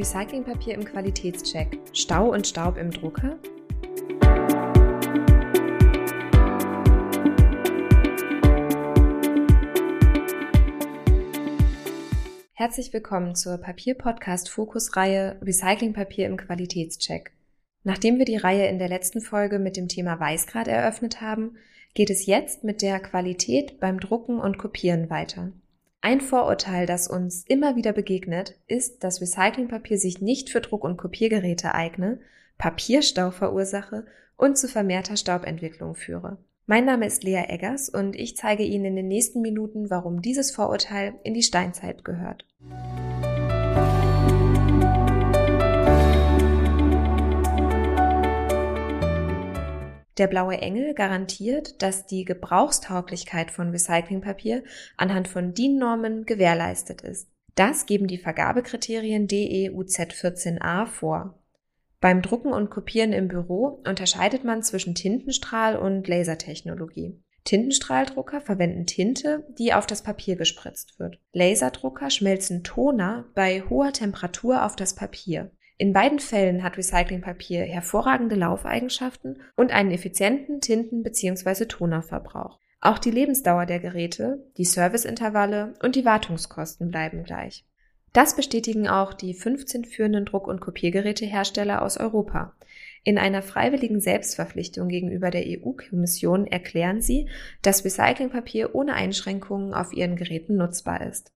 Recyclingpapier im Qualitätscheck. Stau und Staub im Drucker? Herzlich willkommen zur Papier-Podcast-Fokus-Reihe Recyclingpapier im Qualitätscheck. Nachdem wir die Reihe in der letzten Folge mit dem Thema Weißgrad eröffnet haben, geht es jetzt mit der Qualität beim Drucken und Kopieren weiter. Ein Vorurteil, das uns immer wieder begegnet, ist, dass Recyclingpapier sich nicht für Druck- und Kopiergeräte eigne, Papierstau verursache und zu vermehrter Staubentwicklung führe. Mein Name ist Lea Eggers und ich zeige Ihnen in den nächsten Minuten, warum dieses Vorurteil in die Steinzeit gehört. Der blaue Engel garantiert, dass die Gebrauchstauglichkeit von Recyclingpapier anhand von DIN-Normen gewährleistet ist. Das geben die Vergabekriterien DEUZ 14a vor. Beim Drucken und Kopieren im Büro unterscheidet man zwischen Tintenstrahl und Lasertechnologie. Tintenstrahldrucker verwenden Tinte, die auf das Papier gespritzt wird. Laserdrucker schmelzen Toner bei hoher Temperatur auf das Papier. In beiden Fällen hat Recyclingpapier hervorragende Laufeigenschaften und einen effizienten Tinten- bzw. Tonerverbrauch. Auch die Lebensdauer der Geräte, die Serviceintervalle und die Wartungskosten bleiben gleich. Das bestätigen auch die 15 führenden Druck- und Kopiergerätehersteller aus Europa. In einer freiwilligen Selbstverpflichtung gegenüber der EU-Kommission erklären sie, dass Recyclingpapier ohne Einschränkungen auf ihren Geräten nutzbar ist.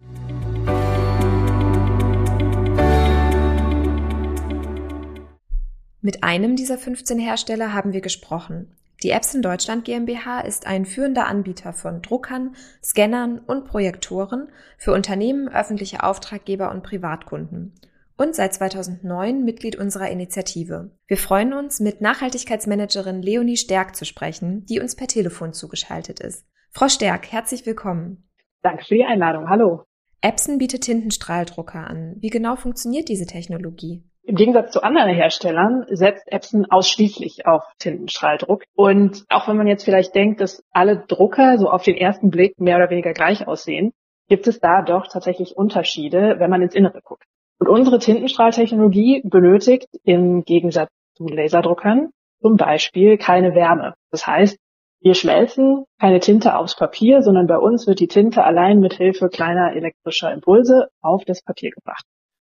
Mit einem dieser 15 Hersteller haben wir gesprochen. Die Epson Deutschland GmbH ist ein führender Anbieter von Druckern, Scannern und Projektoren für Unternehmen, öffentliche Auftraggeber und Privatkunden und seit 2009 Mitglied unserer Initiative. Wir freuen uns, mit Nachhaltigkeitsmanagerin Leonie Stärk zu sprechen, die uns per Telefon zugeschaltet ist. Frau Stärk, herzlich willkommen. Danke für die Einladung. Hallo. Epson bietet Tintenstrahldrucker an. Wie genau funktioniert diese Technologie? Im Gegensatz zu anderen Herstellern setzt Epson ausschließlich auf Tintenstrahldruck. Und auch wenn man jetzt vielleicht denkt, dass alle Drucker so auf den ersten Blick mehr oder weniger gleich aussehen, gibt es da doch tatsächlich Unterschiede, wenn man ins Innere guckt. Und unsere Tintenstrahltechnologie benötigt im Gegensatz zu Laserdruckern zum Beispiel keine Wärme. Das heißt, wir schmelzen keine Tinte aufs Papier, sondern bei uns wird die Tinte allein mit Hilfe kleiner elektrischer Impulse auf das Papier gebracht.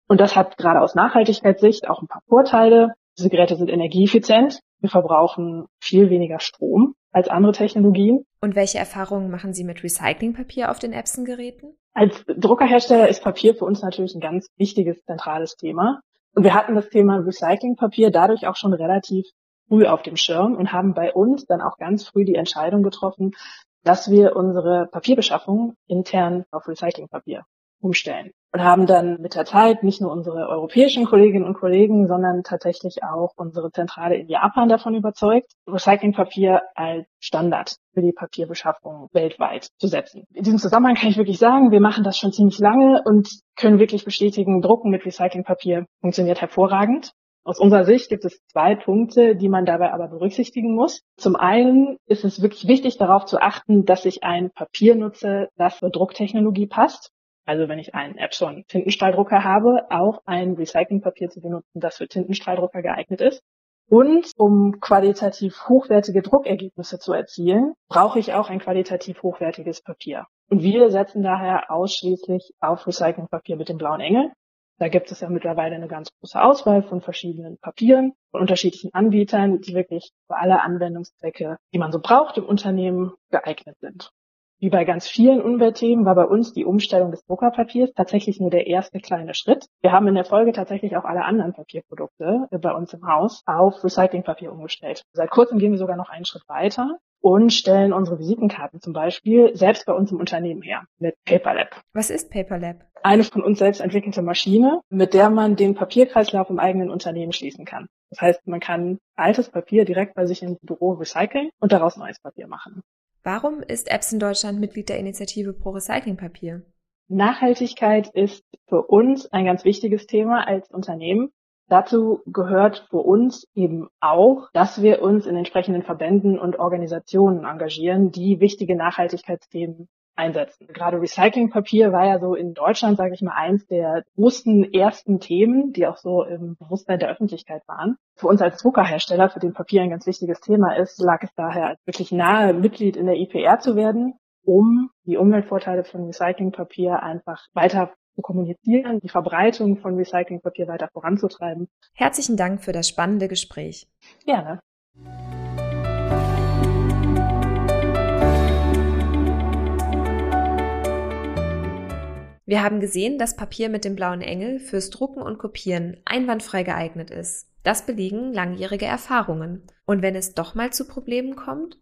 Und das hat gerade aus Nachhaltigkeitssicht auch ein paar Vorteile. Diese Geräte sind energieeffizient. Wir verbrauchen viel weniger Strom als andere Technologien. Und welche Erfahrungen machen Sie mit Recyclingpapier auf den Epson-Geräten? Als Druckerhersteller ist Papier für uns natürlich ein ganz wichtiges, zentrales Thema. Und wir hatten das Thema Recyclingpapier dadurch auch schon relativ früh auf dem Schirm und haben bei uns dann auch ganz früh die Entscheidung getroffen, dass wir unsere Papierbeschaffung intern auf Recyclingpapier umstellen und haben dann mit der Zeit nicht nur unsere europäischen Kolleginnen und Kollegen, sondern tatsächlich auch unsere Zentrale in Japan davon überzeugt, Recyclingpapier als Standard für die Papierbeschaffung weltweit zu setzen. In diesem Zusammenhang kann ich wirklich sagen, wir machen das schon ziemlich lange und können wirklich bestätigen, Drucken mit Recyclingpapier funktioniert hervorragend. Aus unserer Sicht gibt es zwei Punkte, die man dabei aber berücksichtigen muss. Zum einen ist es wirklich wichtig, darauf zu achten, dass ich ein Papier nutze, das zur Drucktechnologie passt also wenn ich einen Epson Tintenstrahldrucker habe, auch ein Recyclingpapier zu benutzen, das für Tintenstrahldrucker geeignet ist. Und um qualitativ hochwertige Druckergebnisse zu erzielen, brauche ich auch ein qualitativ hochwertiges Papier. Und wir setzen daher ausschließlich auf Recyclingpapier mit dem blauen Engel. Da gibt es ja mittlerweile eine ganz große Auswahl von verschiedenen Papieren, von unterschiedlichen Anbietern, die wirklich für alle Anwendungszwecke, die man so braucht im Unternehmen, geeignet sind. Wie bei ganz vielen Umweltthemen war bei uns die Umstellung des Druckerpapiers tatsächlich nur der erste kleine Schritt. Wir haben in der Folge tatsächlich auch alle anderen Papierprodukte bei uns im Haus auf Recyclingpapier umgestellt. Seit kurzem gehen wir sogar noch einen Schritt weiter und stellen unsere Visitenkarten zum Beispiel selbst bei uns im Unternehmen her mit PaperLab. Was ist PaperLab? Eine von uns selbst entwickelte Maschine, mit der man den Papierkreislauf im eigenen Unternehmen schließen kann. Das heißt, man kann altes Papier direkt bei sich im Büro recyceln und daraus neues Papier machen. Warum ist Epson Deutschland Mitglied der Initiative Pro Recyclingpapier? Nachhaltigkeit ist für uns ein ganz wichtiges Thema als Unternehmen. Dazu gehört für uns eben auch, dass wir uns in entsprechenden Verbänden und Organisationen engagieren, die wichtige Nachhaltigkeitsthemen einsetzen. Gerade Recyclingpapier war ja so in Deutschland, sage ich mal, eins der großen ersten Themen, die auch so im Bewusstsein der Öffentlichkeit waren. Für uns als Druckerhersteller, für den Papier ein ganz wichtiges Thema ist, lag es daher wirklich nahe, Mitglied in der IPR zu werden, um die Umweltvorteile von Recyclingpapier einfach weiter zu kommunizieren, die Verbreitung von Recyclingpapier weiter voranzutreiben. Herzlichen Dank für das spannende Gespräch. Gerne. Wir haben gesehen, dass Papier mit dem blauen Engel fürs Drucken und Kopieren einwandfrei geeignet ist. Das belegen langjährige Erfahrungen. Und wenn es doch mal zu Problemen kommt,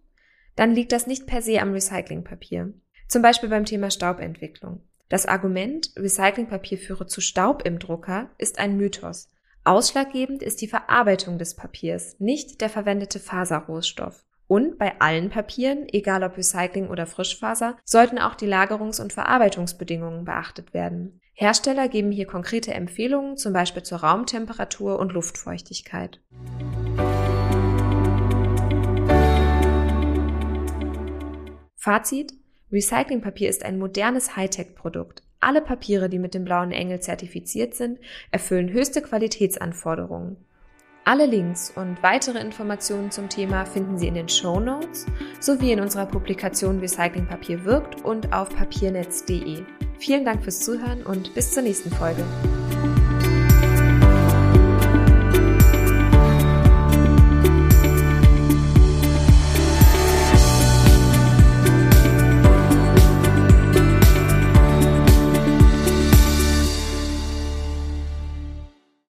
dann liegt das nicht per se am Recyclingpapier. Zum Beispiel beim Thema Staubentwicklung. Das Argument, Recyclingpapier führe zu Staub im Drucker, ist ein Mythos. Ausschlaggebend ist die Verarbeitung des Papiers, nicht der verwendete Faserrohstoff. Und bei allen Papieren, egal ob Recycling oder Frischfaser, sollten auch die Lagerungs- und Verarbeitungsbedingungen beachtet werden. Hersteller geben hier konkrete Empfehlungen, zum Beispiel zur Raumtemperatur und Luftfeuchtigkeit. Fazit Recyclingpapier ist ein modernes Hightech-Produkt. Alle Papiere, die mit dem blauen Engel zertifiziert sind, erfüllen höchste Qualitätsanforderungen. Alle Links und weitere Informationen zum Thema finden Sie in den Show Notes sowie in unserer Publikation Recyclingpapier wirkt und auf papiernetz.de. Vielen Dank fürs Zuhören und bis zur nächsten Folge.